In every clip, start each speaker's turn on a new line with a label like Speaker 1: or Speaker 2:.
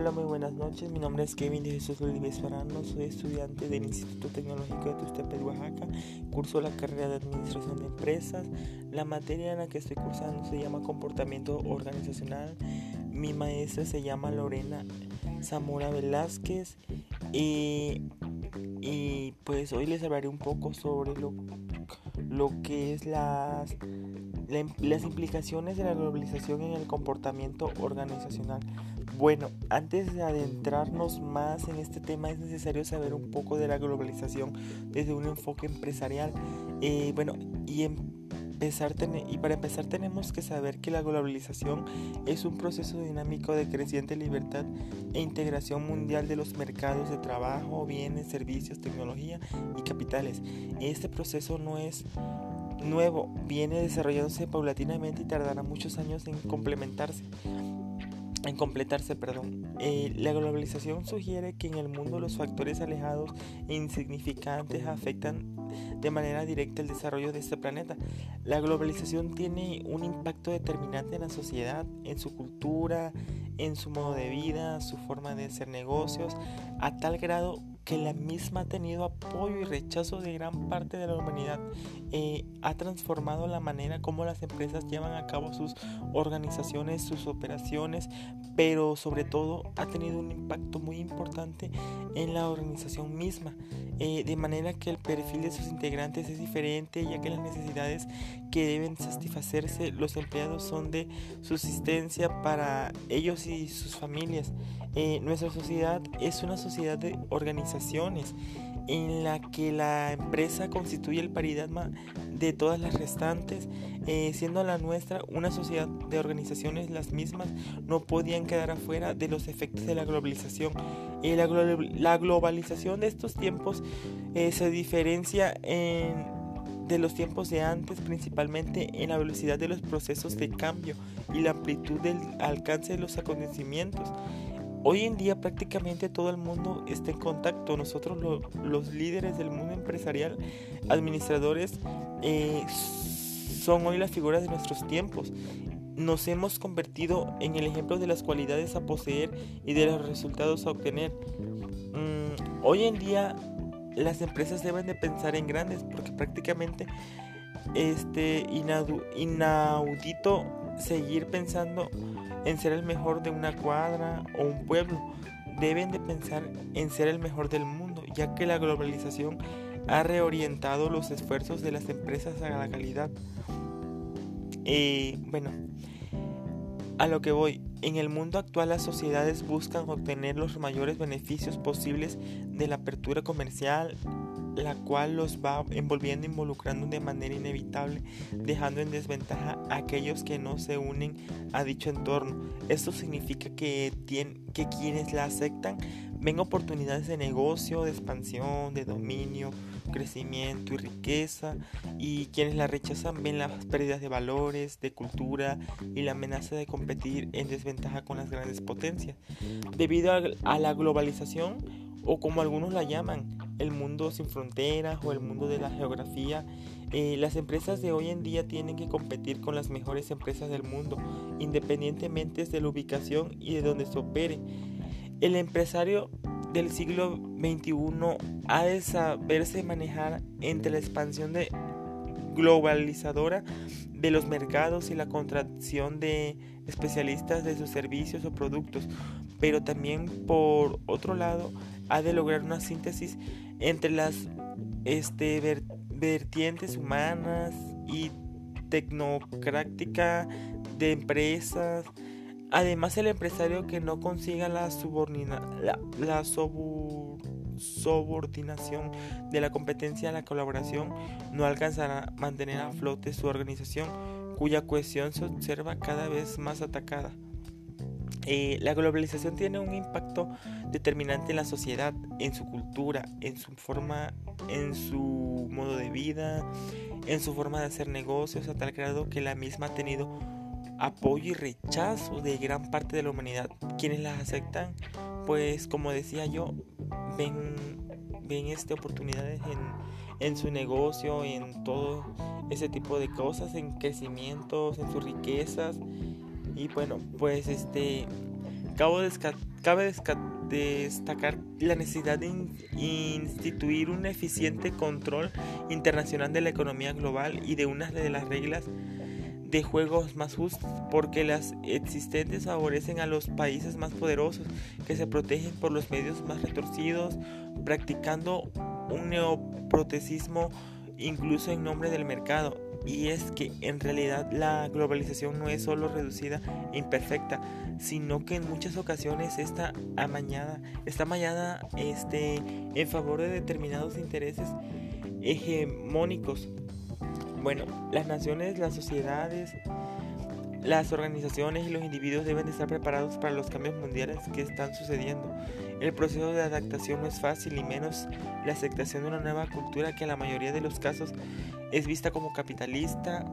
Speaker 1: Hola, muy buenas noches. Mi nombre es Kevin de Jesús Olives Farano. Soy estudiante del Instituto Tecnológico de Tustepet, Oaxaca. Curso la carrera de Administración de Empresas. La materia en la que estoy cursando se llama Comportamiento Organizacional. Mi maestra se llama Lorena Zamora Velázquez. Y, y pues hoy les hablaré un poco sobre lo, lo que es las las implicaciones de la globalización en el comportamiento organizacional. Bueno, antes de adentrarnos más en este tema es necesario saber un poco de la globalización desde un enfoque empresarial. Eh, bueno, y empezar y para empezar tenemos que saber que la globalización es un proceso dinámico de creciente libertad e integración mundial de los mercados de trabajo, bienes, servicios, tecnología y capitales. Este proceso no es nuevo viene desarrollándose paulatinamente y tardará muchos años en complementarse. En completarse, perdón. Eh, la globalización sugiere que en el mundo los factores alejados e insignificantes afectan de manera directa el desarrollo de este planeta. La globalización tiene un impacto determinante en la sociedad, en su cultura, en su modo de vida, su forma de hacer negocios, a tal grado que la misma ha tenido apoyo y rechazo de gran parte de la humanidad. Eh, ha transformado la manera como las empresas llevan a cabo sus organizaciones, sus operaciones, pero sobre todo ha tenido un impacto muy importante en la organización misma. Eh, de manera que el perfil de sus integrantes es diferente, ya que las necesidades que deben satisfacerse los empleados son de subsistencia para ellos y sus familias. Eh, nuestra sociedad es una sociedad de organizaciones en la que la empresa constituye el paradigma de todas las restantes, eh, siendo la nuestra una sociedad de organizaciones las mismas, no podían quedar afuera de los efectos de la globalización. Eh, la, la, globalización de estos tiempos se diferencia de los tiempos de antes, principalmente en la velocidad de los procesos de cambio y la amplitud del alcance de los acontecimientos. Hoy en día prácticamente todo el mundo está en contacto. Nosotros los líderes del mundo empresarial, administradores, eh, son hoy las figuras de nuestros tiempos. Nos hemos convertido en el ejemplo de las cualidades a poseer y de los resultados a obtener. Mm, hoy en día las empresas deben de pensar en grandes porque prácticamente este inaudito seguir pensando en ser el mejor de una cuadra o un pueblo. Deben de pensar en ser el mejor del mundo, ya que la globalización ha reorientado los esfuerzos de las empresas a la calidad. Eh, bueno, a lo que voy, en el mundo actual las sociedades buscan obtener los mayores beneficios posibles de la apertura comercial, la cual los va envolviendo, involucrando de manera inevitable, dejando en desventaja a aquellos que no se unen a dicho entorno. Esto significa que, que quienes la aceptan ven oportunidades de negocio, de expansión, de dominio, crecimiento y riqueza, y quienes la rechazan ven las pérdidas de valores, de cultura y la amenaza de competir en desventaja con las grandes potencias. Debido a la globalización, o como algunos la llaman, el mundo sin fronteras o el mundo de la geografía. Eh, las empresas de hoy en día tienen que competir con las mejores empresas del mundo, independientemente de la ubicación y de donde se opere. El empresario del siglo XXI ha de saberse manejar entre la expansión de globalizadora de los mercados y la contracción de especialistas de sus servicios o productos, pero también por otro lado ha de lograr una síntesis entre las este, vertientes humanas y tecnocrática de empresas. Además, el empresario que no consiga la, subordina, la, subordinación de la competencia a la colaboración no alcanzará a mantener a flote su organización, cuya cohesión se observa cada vez más atacada. Eh, la globalización tiene un impacto determinante en la sociedad, en su cultura, en su forma, en su modo de vida, en su forma de hacer negocios, a tal grado que la misma ha tenido apoyo y rechazo de gran parte de la humanidad. Quienes las aceptan, pues como decía yo, ven, ven este, oportunidades en, en su negocio, en todo ese tipo de cosas, en crecimientos, en sus riquezas y bueno, pues este cabe destacar la necesidad de instituir un eficiente control internacional de la economía global y de una de las reglas de juegos más justas, porque las existentes favorecen a los países más poderosos que se protegen por los medios más retorcidos, practicando un neoprotecismo incluso en nombre del mercado y es que en realidad la globalización no es solo reducida e imperfecta, sino que en muchas ocasiones está amañada, está amañada este, en favor de determinados intereses hegemónicos. Bueno, las naciones, las sociedades, las organizaciones y los individuos deben estar preparados para los cambios mundiales que están sucediendo. El proceso de adaptación no es fácil y menos la aceptación de una nueva cultura que en la mayoría de los casos es vista como capitalista,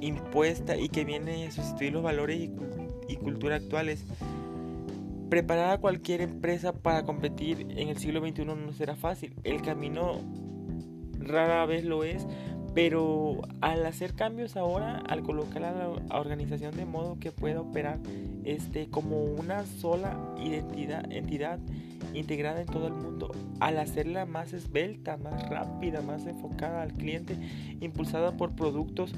Speaker 1: impuesta y que viene a sustituir los valores y, cultura actuales. Preparar a cualquier empresa para competir en el siglo XXI no será fácil. El camino rara vez lo es, pero al hacer cambios ahora, al colocar a la organización de modo que pueda operar este, como una sola identidad, entidad integrada en todo el mundo, al hacerla más esbelta, más rápida, más enfocada al cliente, impulsada por productos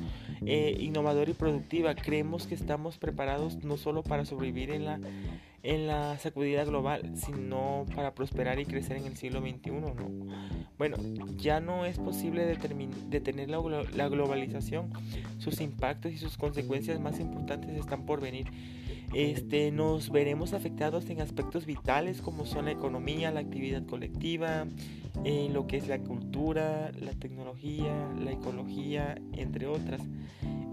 Speaker 1: eh, innovador y productiva, creemos que estamos preparados no solo para sobrevivir en la en la sacudida global, sino para prosperar y crecer en el siglo XXI. ¿no? Bueno, ya no es posible detener la, la globalización, sus impactos y sus consecuencias más importantes están por venir. Este, nos veremos afectados en aspectos vitales como son la economía, la actividad colectiva, eh, lo que es la cultura, la tecnología, la ecología, entre otras.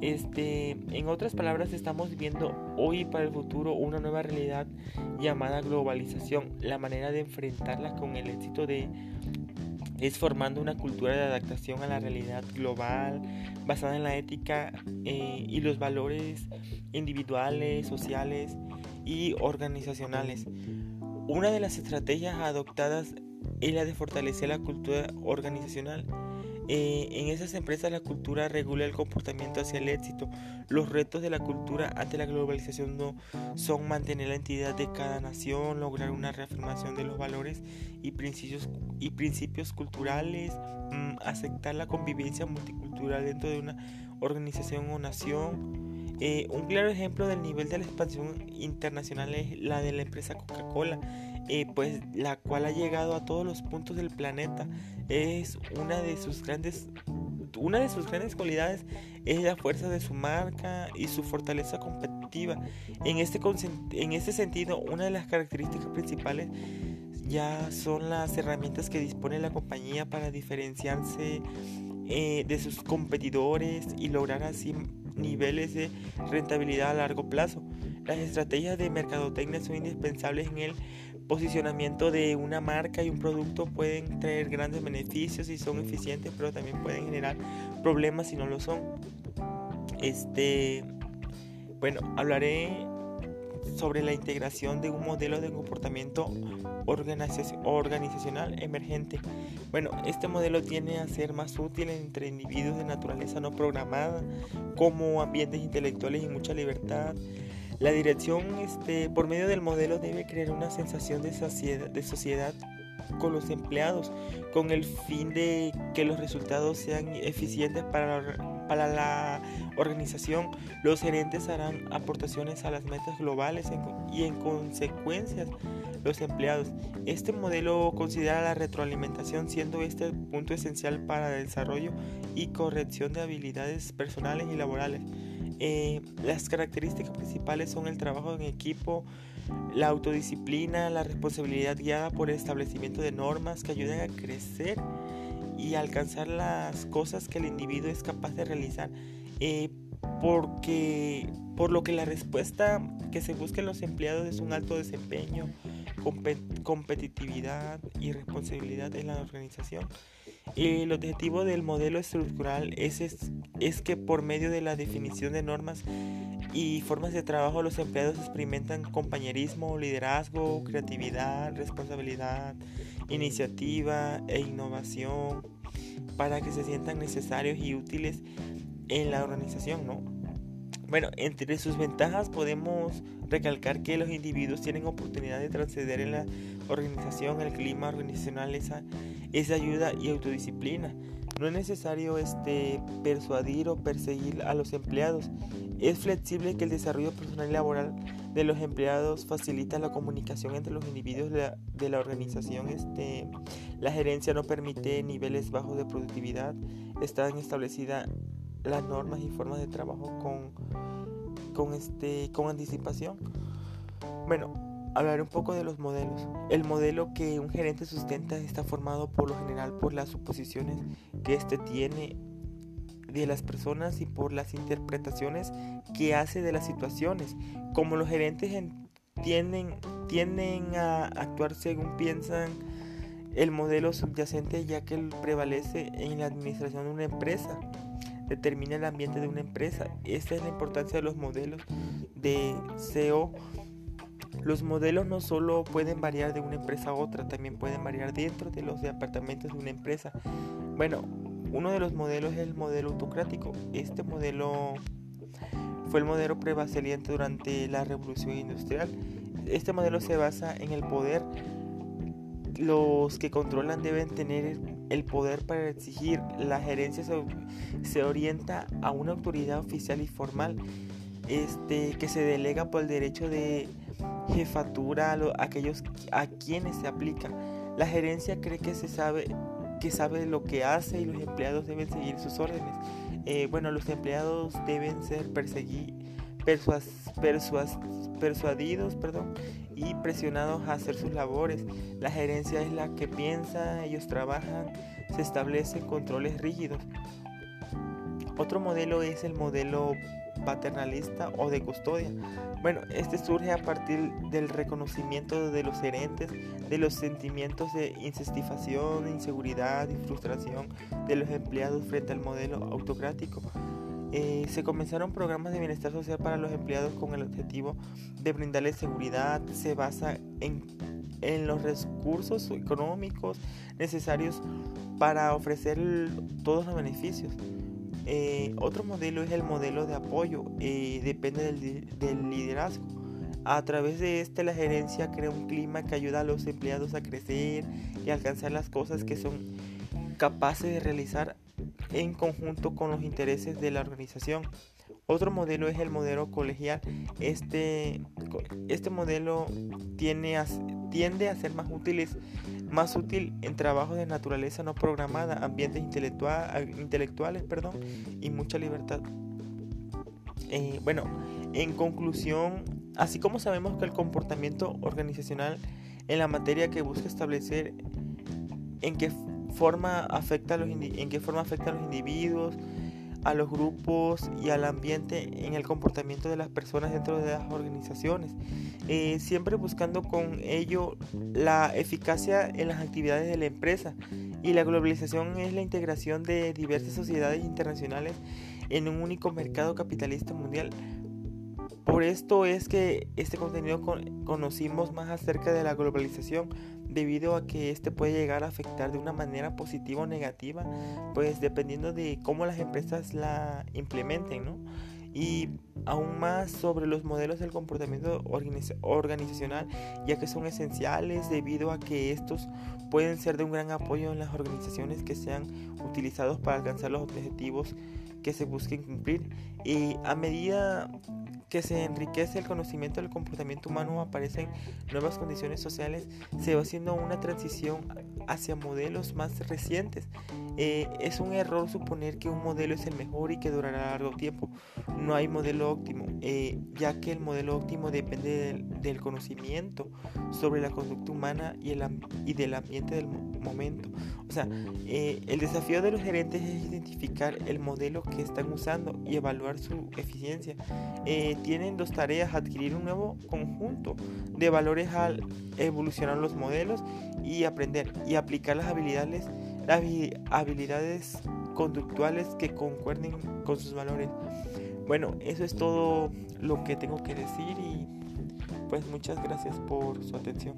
Speaker 1: Este, en otras palabras, estamos viviendo hoy para el futuro una nueva realidad llamada globalización. La manera de enfrentarla con el éxito de es formando una cultura de adaptación a la realidad global basada en la ética eh, y los valores individuales, sociales y organizacionales. Una de las estrategias adoptadas es la de fortalecer la cultura organizacional eh, en esas empresas la cultura regula el comportamiento hacia el éxito. Los retos de la cultura ante la globalización no son mantener la entidad de cada nación, lograr una reafirmación de los valores y principios, y principios culturales, mm, aceptar la convivencia multicultural dentro de una organización o nación. Eh, un claro ejemplo del nivel de la expansión internacional es la de la empresa Coca-Cola pues la cual ha llegado a todos los puntos del planeta. Es una de sus grandes una de sus grandes cualidades es la fuerza de su marca y su fortaleza competitiva. En este, en este sentido, una de las características principales ya son las herramientas que dispone la compañía para diferenciarse eh, de sus competidores y lograr así niveles de rentabilidad a largo plazo. Las estrategias de mercadotecnia son indispensables en el posicionamiento de una marca y un producto pueden traer grandes beneficios si son eficientes, pero también pueden generar problemas si no lo son. Este, bueno, hablaré sobre la integración de un modelo de comportamiento organizacional emergente. Bueno, este modelo tiene a ser más útil entre individuos de naturaleza no programada, como ambientes intelectuales y mucha libertad, la dirección este, por medio del modelo debe crear una sensación de sociedad, con los empleados con el fin de que los resultados sean eficientes para la, organización. Los gerentes harán aportaciones a las metas globales y en consecuencia los empleados. Este modelo considera la retroalimentación siendo este punto esencial para el desarrollo y corrección de habilidades personales y laborales. Eh, las características principales son el trabajo en equipo, la autodisciplina, la responsabilidad guiada por el establecimiento de normas que ayuden a crecer y alcanzar las cosas que el individuo es capaz de realizar. Eh, porque por lo que la respuesta que se busca en los empleados es un alto desempeño, competitividad y responsabilidad en la organización. El objetivo del modelo estructural es, es, que por medio de la definición de normas y formas de trabajo los empleados experimentan compañerismo, liderazgo, creatividad, responsabilidad, iniciativa e innovación para que se sientan necesarios y útiles en la organización, ¿no? Bueno, entre sus ventajas podemos recalcar que los individuos tienen oportunidad de trascender en la organización, el clima organizacional, esa, esa ayuda y autodisciplina. No es necesario este, persuadir o perseguir a los empleados. Es flexible que el desarrollo personal y laboral de los empleados facilita la comunicación entre los individuos de la, de organización. Este, la gerencia no permite niveles bajos de productividad. Están establecidas las normas y formas de trabajo con, con, este, con anticipación. Bueno, hablaré un poco de los modelos. El modelo que un gerente sustenta está formado por lo general por las suposiciones que éste tiene de las personas y por las interpretaciones que hace de las situaciones. Como los gerentes tienden, tienden a actuar según piensan el modelo subyacente ya que prevalece en la administración de una empresa determina el ambiente de una empresa. Esta es la importancia de los modelos de SEO. Los modelos no solo pueden variar de una empresa a otra, también pueden variar dentro de los departamentos de una empresa. Bueno, uno de los modelos es el modelo autocrático. Este modelo fue el modelo prevaleciente durante la revolución industrial. Este modelo se basa en el poder. Los que controlan deben tener el poder para exigir. La gerencia se, orienta a una autoridad oficial y formal este, que se delega por el derecho de jefatura a, aquellos a quienes se aplica. La gerencia cree que se sabe que sabe lo que hace y los empleados deben seguir sus órdenes. Eh, bueno, los empleados deben ser perseguidos, persuadidos perdón, y presionados a hacer sus labores. La gerencia es la que piensa, ellos trabajan, se establecen controles rígidos. Otro modelo es el modelo paternalista o de custodia. Bueno, este surge a partir del reconocimiento de los gerentes, de los sentimientos de insatisfacción, inseguridad y frustración de los empleados frente al modelo autocrático. Eh, se comenzaron programas de bienestar social para los empleados con el objetivo de brindarles seguridad. Se basa en, en los recursos económicos necesarios para ofrecer todos los beneficios. Eh, otro modelo es el modelo de apoyo, eh, depende del, del, liderazgo. A través de este la gerencia crea un clima que ayuda a los empleados a crecer y alcanzar las cosas que son capaces de realizar en conjunto con los intereses de la organización. Otro modelo es el modelo colegial. Este, este modelo tiene tiende a ser más, más útil en trabajos de naturaleza no programada, ambientes intelectual, intelectuales perdón, y mucha libertad. Eh, bueno, en conclusión, así como sabemos que el comportamiento organizacional en la materia que busca establecer en qué forma afecta a los, en qué forma afecta a los individuos, a los grupos y al ambiente en el comportamiento de las personas dentro de las organizaciones, eh, siempre buscando con ello la eficacia en las actividades de la empresa. Y la globalización es la integración de diversas sociedades internacionales en un único mercado capitalista mundial. Por esto es que este contenido conocimos más acerca de la globalización, debido a que este puede llegar a afectar de una manera positiva o negativa, pues dependiendo de cómo las empresas la implementen, ¿no? Y aún más sobre los modelos del comportamiento organizacional, ya que son esenciales debido a que estos pueden ser de un gran apoyo en las organizaciones que sean utilizados para alcanzar los objetivos que se busquen cumplir. Y a medida que se enriquece el conocimiento del comportamiento humano, aparecen nuevas condiciones sociales, se va haciendo una transición hacia modelos más recientes. Eh, es un error suponer que un modelo es el mejor y que durará largo tiempo. No hay modelo óptimo, eh, ya que el modelo óptimo depende del, conocimiento sobre la conducta humana y, el, y del ambiente del momento. O sea, eh, el desafío de los gerentes es identificar el modelo que están usando y evaluar su eficiencia. tienen dos tareas, adquirir un nuevo conjunto de valores al evolucionar los modelos y aprender y aplicar las habilidades, las habilidades conductuales que concuerden con sus valores. Bueno, eso es todo lo que tengo que decir y pues muchas gracias por su atención.